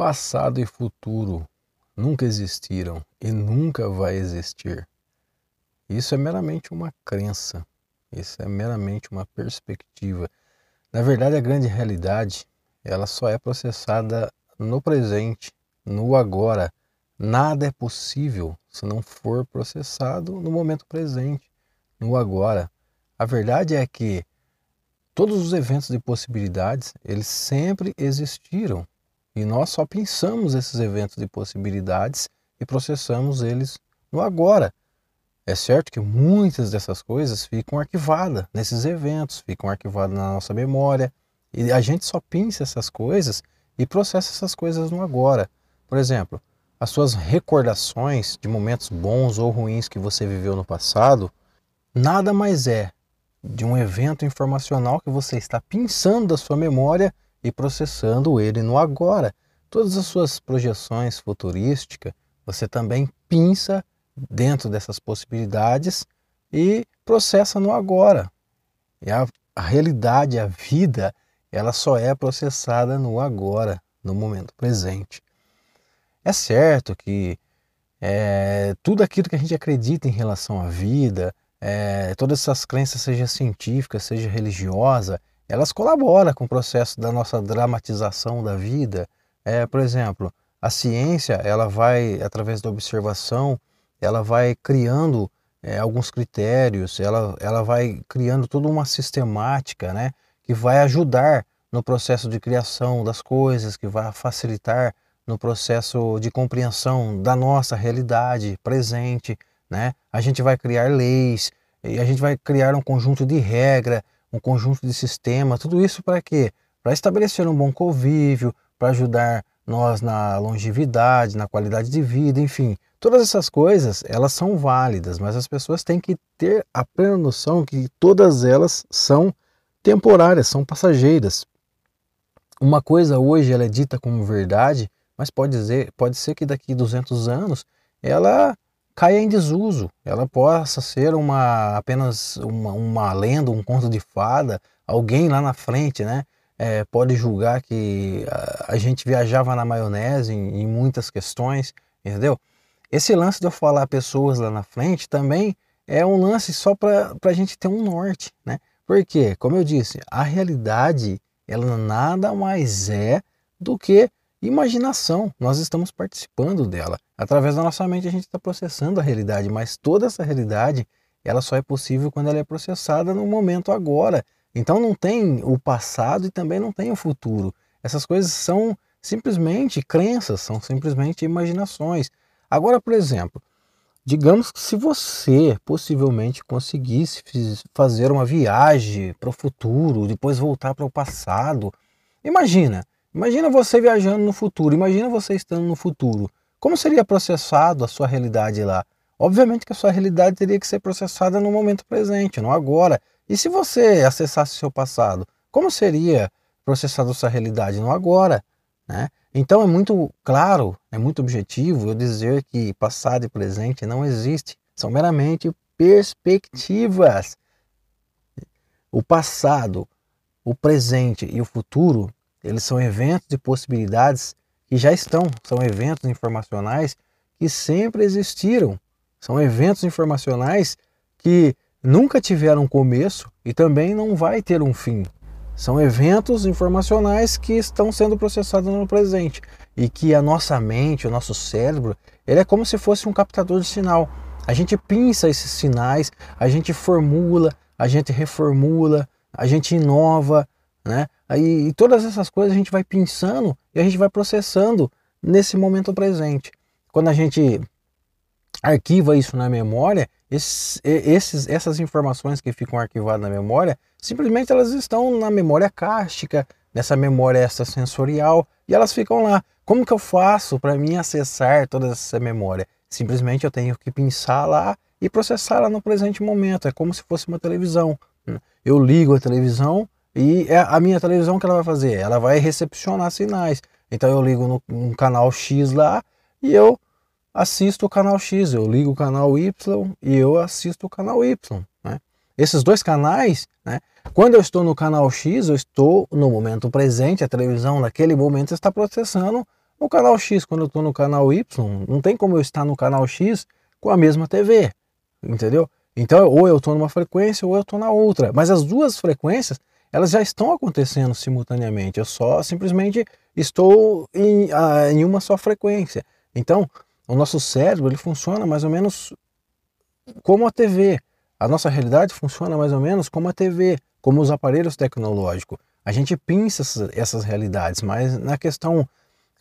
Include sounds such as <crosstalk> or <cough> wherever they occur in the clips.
Passado e futuro nunca existiram e nunca vai existir. Isso é meramente uma crença, isso é meramente uma perspectiva. Na verdade, a grande realidade, ela só é processada no presente, no agora. Nada é possível se não for processado no momento presente, no agora. A verdade é que todos os eventos de possibilidades, eles sempre existiram e nós só pensamos esses eventos de possibilidades e processamos eles no agora. É certo que muitas dessas coisas ficam arquivadas nesses eventos, ficam arquivadas na nossa memória, e a gente só pensa essas coisas e processa essas coisas no agora. Por exemplo, as suas recordações de momentos bons ou ruins que você viveu no passado, nada mais é de um evento informacional que você está pensando da sua memória e processando ele no agora. Todas as suas projeções futurísticas, você também pinça dentro dessas possibilidades e processa no agora. E a, a realidade, a vida, ela só é processada no agora, no momento presente. É certo que é, tudo aquilo que a gente acredita em relação à vida, é, todas essas crenças, seja científica, seja religiosa, elas colaboram com o processo da nossa dramatização da vida. É, por exemplo, a ciência, ela vai, através da observação, ela vai criando é, alguns critérios, ela, ela vai criando toda uma sistemática, né, que vai ajudar no processo de criação das coisas, que vai facilitar no processo de compreensão da nossa realidade presente, né? A gente vai criar leis, e a gente vai criar um conjunto de regras um conjunto de sistemas, tudo isso para quê? Para estabelecer um bom convívio, para ajudar nós na longevidade, na qualidade de vida, enfim. Todas essas coisas, elas são válidas, mas as pessoas têm que ter a plena noção que todas elas são temporárias, são passageiras. Uma coisa hoje ela é dita como verdade, mas pode, dizer, pode ser que daqui 200 anos ela caia em desuso, ela possa ser uma apenas uma, uma lenda, um conto de fada, alguém lá na frente, né? É, pode julgar que a, a, gente viajava na maionese em, em, muitas questões, entendeu? Esse lance de eu falar pessoas lá na frente também é um lance só para a gente ter um norte, né? Porque, como eu disse, a realidade ela nada mais é do que imaginação. Nós estamos participando dela. Através da nossa mente a gente está processando a realidade, mas toda essa realidade ela só é possível quando ela é processada no momento agora. Então não tem o passado e também não tem o futuro. Essas coisas são simplesmente crenças, são simplesmente imaginações. Agora, por exemplo, digamos que se você possivelmente conseguisse fazer uma viagem para o futuro, depois voltar para o passado, imagina, Imagina você viajando no futuro, imagina você estando no futuro. Como seria processado a sua realidade lá? Obviamente que a sua realidade teria que ser processada no momento presente, não agora. E se você acessasse seu passado, como seria processada a sua realidade no agora? Né? Então é muito claro, é muito objetivo eu dizer que passado e presente não existe, são meramente perspectivas. O passado, o presente e o futuro eles são eventos de possibilidades que já estão, são eventos informacionais que sempre existiram. São eventos informacionais que nunca tiveram começo e também não vai ter um fim. São eventos informacionais que estão sendo processados no presente e que a nossa mente, o nosso cérebro, ele é como se fosse um captador de sinal. A gente pinça esses sinais, a gente formula, a gente reformula, a gente inova, né? Aí, e todas essas coisas a gente vai pensando e a gente vai processando nesse momento presente. Quando a gente arquiva isso na memória, esses, essas informações que ficam arquivadas na memória, simplesmente elas estão na memória cástica, nessa memória extrasensorial, e elas ficam lá. Como que eu faço para mim acessar toda essa memória? Simplesmente eu tenho que pensar lá e processar lá no presente momento. É como se fosse uma televisão. Eu ligo a televisão, e é a minha televisão que ela vai fazer? Ela vai recepcionar sinais. Então eu ligo no, no canal X lá e eu assisto o canal X. Eu ligo o canal Y e eu assisto o canal Y. Né? Esses dois canais, né? quando eu estou no canal X, eu estou no momento presente, a televisão naquele momento está processando O canal X, quando eu estou no canal Y, não tem como eu estar no canal X com a mesma TV, entendeu? Então, ou eu estou numa frequência ou eu estou na outra. Mas as duas frequências, elas já estão acontecendo simultaneamente. Eu só simplesmente estou em, uh, em uma só frequência. Então, o nosso cérebro ele funciona mais ou menos como a TV. A nossa realidade funciona mais ou menos como a TV, como os aparelhos tecnológicos. A gente essas, essas realidades, mas na questão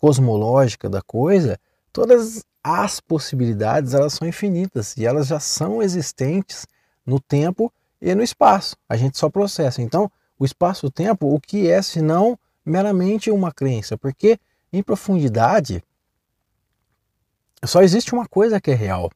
cosmológica da coisa, todas as possibilidades elas são infinitas e elas já são existentes no tempo e no espaço. A gente só processa. Então, o espaço-tempo, o que é senão meramente uma crença? Porque em profundidade só existe uma coisa que é real.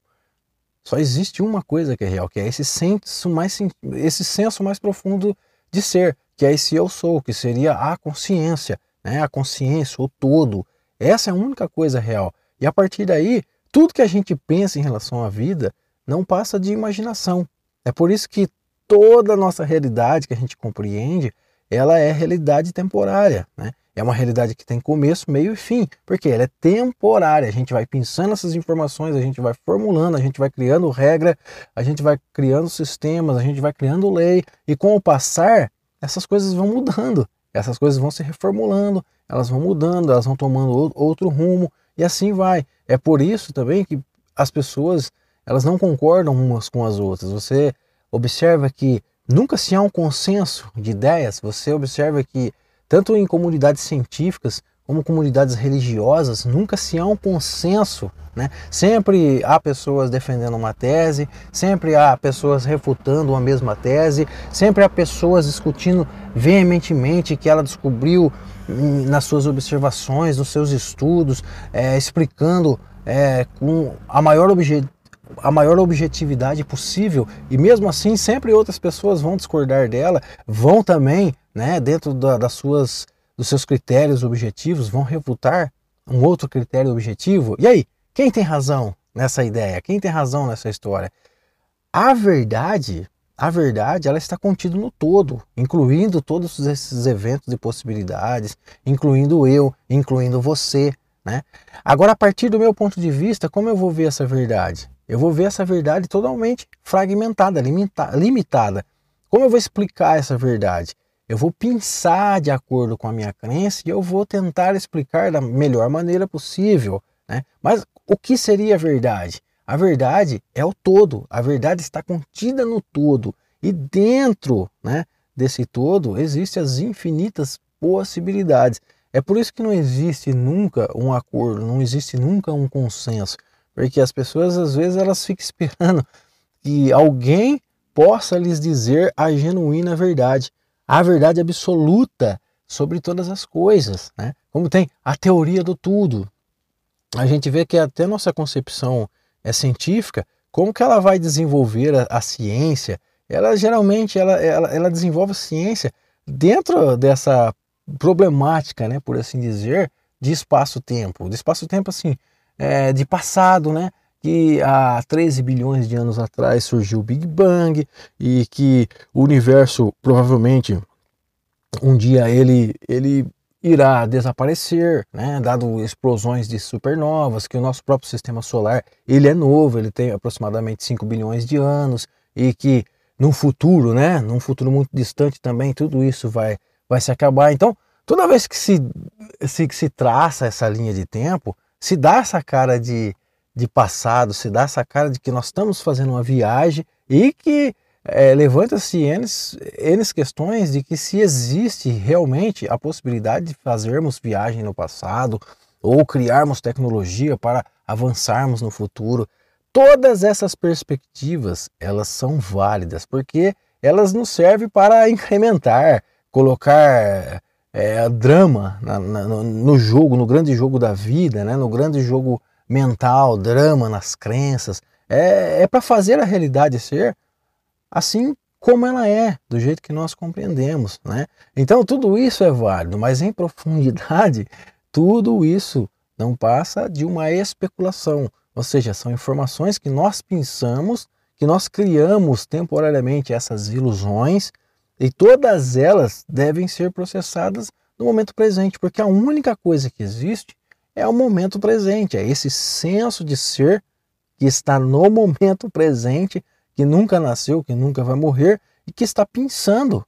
Só existe uma coisa que é real, que é esse senso mais, esse senso mais profundo de ser, que é esse eu sou, que seria a consciência, né? a consciência, o todo. Essa é a única coisa real. E a partir daí, tudo que a gente pensa em relação à vida não passa de imaginação. É por isso que toda a nossa realidade que a gente compreende, ela é realidade temporária. Né? É uma realidade que tem começo, meio e fim, porque ela é temporária. A gente vai pensando essas informações, a gente vai formulando, a gente vai criando regra, a gente vai criando sistemas, a gente vai criando lei, e com o passar, essas coisas vão mudando, essas coisas vão se reformulando, elas vão mudando, elas vão tomando outro rumo, e assim vai. É por isso também que as pessoas elas não concordam umas com as outras. Você observa que nunca se há um consenso de ideias, você observa que tanto em comunidades científicas como comunidades religiosas, nunca se há um consenso. Né? Sempre há pessoas defendendo uma tese, sempre há pessoas refutando uma mesma tese, sempre há pessoas discutindo veementemente que ela descobriu hum, nas suas observações, nos seus estudos, é, explicando é, com a maior objetivo a maior objetividade possível e mesmo assim sempre outras pessoas vão discordar dela, vão também né, dentro da, das suas, dos seus critérios objetivos, vão refutar um outro critério objetivo. E aí, quem tem razão nessa ideia? Quem tem razão nessa história? A verdade, a verdade, ela está contida no todo, incluindo todos esses eventos e possibilidades, incluindo eu, incluindo você, né? Agora, a partir do meu ponto de vista, como eu vou ver essa verdade? Eu vou ver essa verdade totalmente fragmentada, limita, limitada. Como eu vou explicar essa verdade? Eu vou pensar de acordo com a minha crença e eu vou tentar explicar da melhor maneira possível. Né? Mas o que seria a verdade? A verdade é o todo, a verdade está contida no todo. E dentro né, desse todo existem as infinitas possibilidades. É por isso que não existe nunca um acordo, não existe nunca um consenso. Porque as pessoas às vezes elas ficam esperando que alguém possa lhes dizer a genuína verdade a verdade absoluta sobre todas as coisas, né? Como tem a teoria do tudo. A gente vê que até nossa concepção é científica, como que ela vai desenvolver a, a ciência? Ela geralmente ela, ela, ela desenvolve a ciência dentro dessa problemática, né, por assim dizer, de espaço-tempo. De espaço-tempo assim, é, de passado, né? que há 13 bilhões de anos atrás surgiu o Big Bang e que o universo provavelmente um dia ele, ele irá desaparecer, né, dado explosões de supernovas, que o nosso próprio sistema solar ele é novo, ele tem aproximadamente 5 bilhões de anos e que no futuro, né, num futuro muito distante também, tudo isso vai, vai se acabar. Então, toda vez que se, se, se traça essa linha de tempo, se dá essa cara de, de passado, se dá essa cara de que nós estamos fazendo uma viagem e que é, levanta-se N questões de que se existe realmente a possibilidade de fazermos viagem no passado ou criarmos tecnologia para avançarmos no futuro. Todas essas perspectivas, elas são válidas, porque elas nos servem para incrementar, colocar é, drama na, na, no jogo, no grande jogo da vida, né? no grande jogo mental, drama nas crenças. É, é para fazer a realidade ser assim como ela é, do jeito que nós compreendemos. Né? Então tudo isso é válido, mas em profundidade, <laughs> tudo isso não passa de uma especulação. Ou seja, são informações que nós pensamos, que nós criamos temporariamente essas ilusões, e todas elas devem ser processadas no momento presente, porque a única coisa que existe é o momento presente, é esse senso de ser que está no <laughs> momento presente, que nunca nasceu, que nunca vai morrer e que está pensando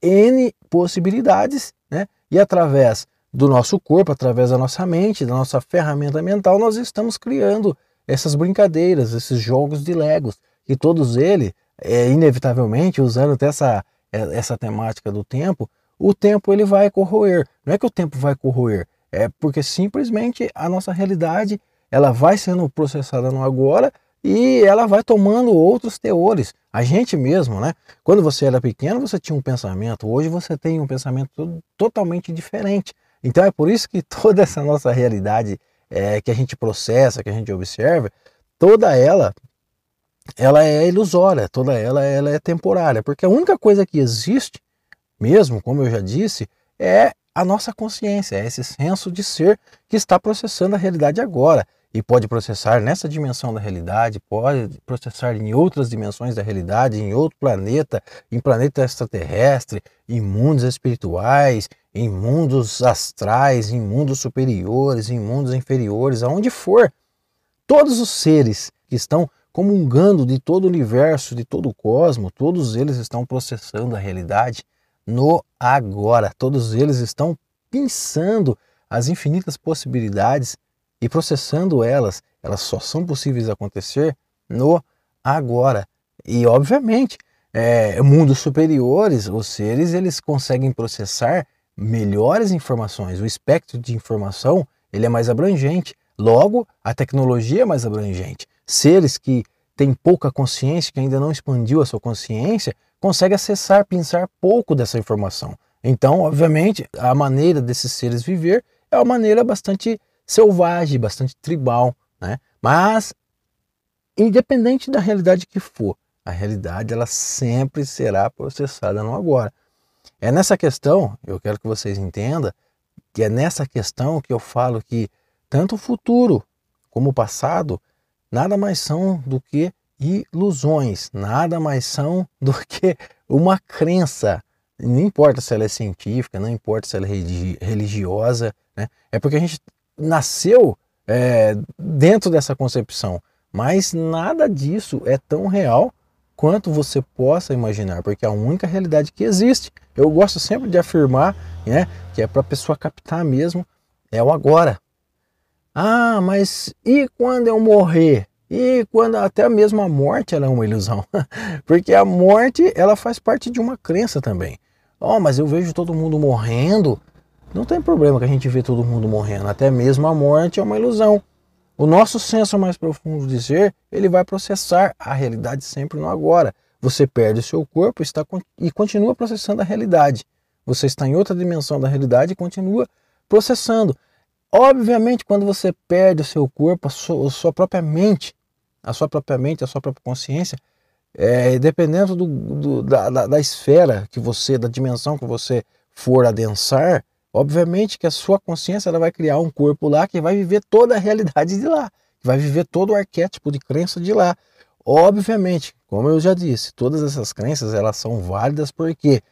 N possibilidades, né? E através do nosso corpo, através da nossa mente, da nossa ferramenta mental, nós estamos criando essas brincadeiras, esses jogos de Legos, e todos eles, é, inevitavelmente, usando até essa, é, essa temática do tempo, o tempo ele vai corroer. Não é que o tempo vai corroer, é porque simplesmente a nossa realidade ela vai sendo processada no agora e ela vai tomando outros teores. A gente mesmo, né? Quando você era pequeno, você tinha um pensamento, hoje você tem um pensamento totalmente diferente. Então é por isso que <laughs> toda essa nossa realidade é, que a gente processa, que a gente observa, toda ela ela é ilusória, toda ela, ela é temporária, porque a única coisa que existe, mesmo, como eu já disse, é a nossa consciência, é esse senso de ser que está processando a realidade agora e pode processar nessa dimensão da realidade, pode processar em outras dimensões da realidade, em outro planeta, em planeta extraterrestre, em mundos espirituais, em mundos astrais, em mundos superiores, em mundos inferiores, aonde for. Todos os seres que estão comungando de todo o universo, de todo o cosmos, todos eles estão processando a realidade no agora. Todos eles estão pensando as infinitas possibilidades e processando elas, elas só são possíveis acontecer no agora. E obviamente, é, mundos superiores, os seres eles conseguem processar melhores informações. O espectro de informação ele é mais abrangente. Logo, a tecnologia é mais abrangente. Seres que têm pouca consciência, que ainda não expandiu a sua consciência, conseguem acessar, pensar pouco dessa informação. Então, obviamente, a maneira desses seres viver é uma maneira bastante selvagem, bastante tribal, né? Mas independente da realidade que for, a realidade ela sempre será processada no agora. É nessa questão, eu quero que vocês entendam, que é nessa questão que eu falo que tanto o futuro como o passado nada mais são do que ilusões, nada mais são <laughs> do que uma crença. Não importa se ela é científica, não importa se ela é religiosa, né? é porque a gente nasceu é, dentro dessa concepção, mas nada disso é tão real quanto você possa imaginar, porque é a única realidade que existe. Eu gosto sempre de afirmar né, que é para a pessoa captar mesmo, é o agora. Ah, mas e quando eu morrer? E quando até mesmo a morte ela é uma ilusão, <laughs> porque a morte ela faz parte de uma crença também. Oh, mas eu vejo todo mundo morrendo, não tem problema que a gente vê todo mundo morrendo, até mesmo a morte é uma ilusão. O nosso senso mais profundo de ser, ele vai processar a realidade sempre no agora. Você perde o seu corpo está, e continua processando a realidade. Você está em outra dimensão da realidade e continua processando. Obviamente, quando você perde o seu corpo, a sua, a sua própria mente, a sua própria mente, a sua própria consciência, é, dependendo do, do, da, da, da esfera que você, da dimensão que você for adensar, Obviamente que a sua consciência ela vai criar um corpo lá que vai viver toda a realidade de lá, que vai viver todo o arquétipo de crença de lá. Obviamente, como eu já disse, todas essas crenças elas são válidas por quê?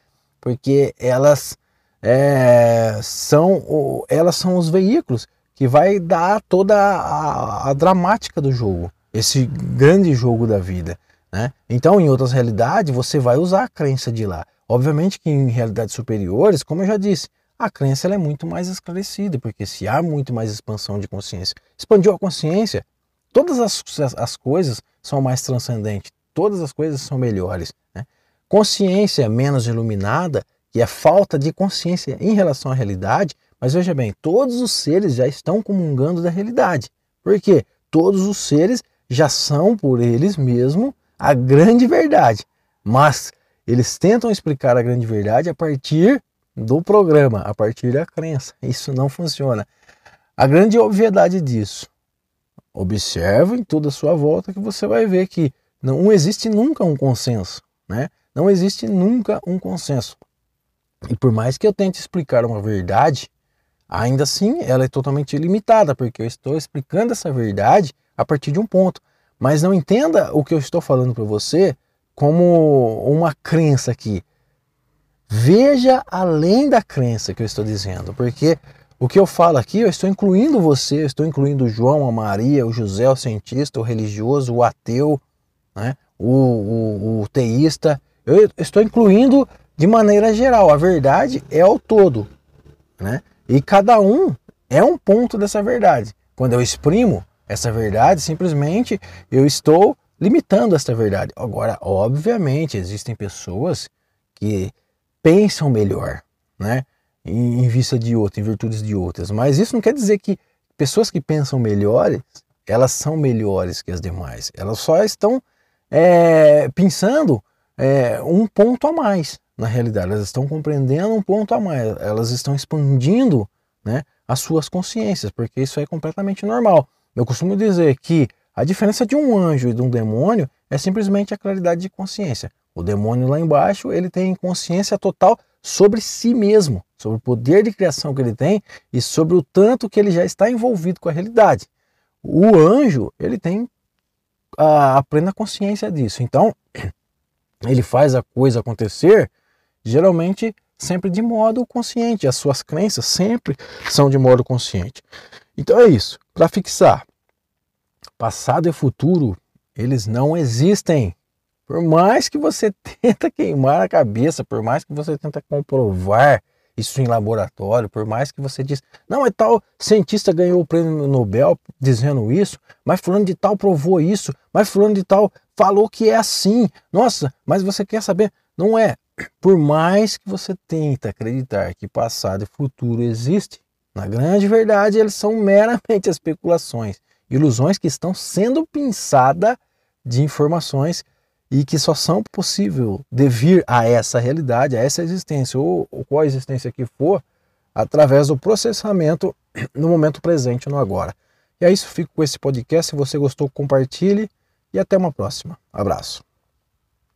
Porque elas é, são elas são os veículos que vai dar toda a, a dramática do jogo, esse grande jogo da vida. Né? Então, em outras realidades, você vai usar a crença de lá. Obviamente que em realidades superiores, como eu já disse, a crença é muito mais esclarecida, porque se há muito mais expansão de consciência, expandiu a consciência, todas as, as coisas são mais transcendentes, todas as coisas são melhores. Né? Consciência menos iluminada, que é falta de consciência em relação à realidade, mas veja bem, todos os seres já estão comungando da realidade. Por quê? Todos os seres já são por eles mesmos a grande verdade, mas eles tentam explicar a grande verdade a partir do programa, a partir da crença. Isso não funciona. A grande obviedade disso, observe em toda a sua volta que você vai ver que não existe nunca um consenso, né? Não existe nunca um consenso. E por mais que eu tente explicar uma verdade, ainda assim ela é totalmente limitada, porque eu estou explicando essa verdade a partir de um ponto. Mas não entenda o que eu estou falando para você como uma crença aqui. Veja além da crença que eu estou dizendo, porque O que eu falo aqui, eu estou incluindo você, eu estou incluindo o João, a Maria, o José, o cientista, o religioso, o ateu, né? o, o, o teísta. Eu estou incluindo de maneira geral. A verdade é o todo. Né? E cada um é um ponto dessa verdade. Quando eu exprimo essa verdade, simplesmente eu estou limitando essa verdade. Agora, obviamente, existem pessoas que pensam melhor, né? em, vista de outras, em virtudes de outras. Mas isso não quer dizer que pessoas que pensam melhores, elas são melhores que as demais. Elas só estão é, pensando é, um ponto a mais na realidade. Elas estão compreendendo um ponto a mais. Elas estão expandindo né, as suas consciências, porque isso é completamente normal. Eu costumo dizer que a diferença de um anjo e de um demônio é simplesmente a claridade de consciência. O demônio lá embaixo, ele tem consciência total sobre si mesmo, sobre o poder de criação que ele tem e sobre o tanto que ele já está envolvido com a realidade. O anjo, ele tem a, a plena consciência disso. Então, <clears throat> ele faz a coisa acontecer, geralmente sempre de modo consciente. As suas crenças sempre são de modo consciente. Então é isso. Para fixar, passado e futuro, eles não existem. Por mais que você <laughs> tenta queimar a cabeça, por mais que você tenta comprovar isso em laboratório, por mais que você diz, não, é tal cientista ganhou o prêmio Nobel dizendo isso, mas fulano de tal provou isso, mas fulano de tal falou que é assim. Nossa, mas você quer saber? Não é. Por mais que você tenta acreditar que passado e futuro existe, na grande verdade eles são meramente <laughs> especulações, ilusões que estão sendo pinçadas de informações e que só são possível devir a essa realidade, a essa existência, ou, ou qual existência que for, através do processamento <clears throat> no momento presente, no agora. E é isso, fico com esse podcast. Se você gostou, compartilhe e até uma próxima. Abraço.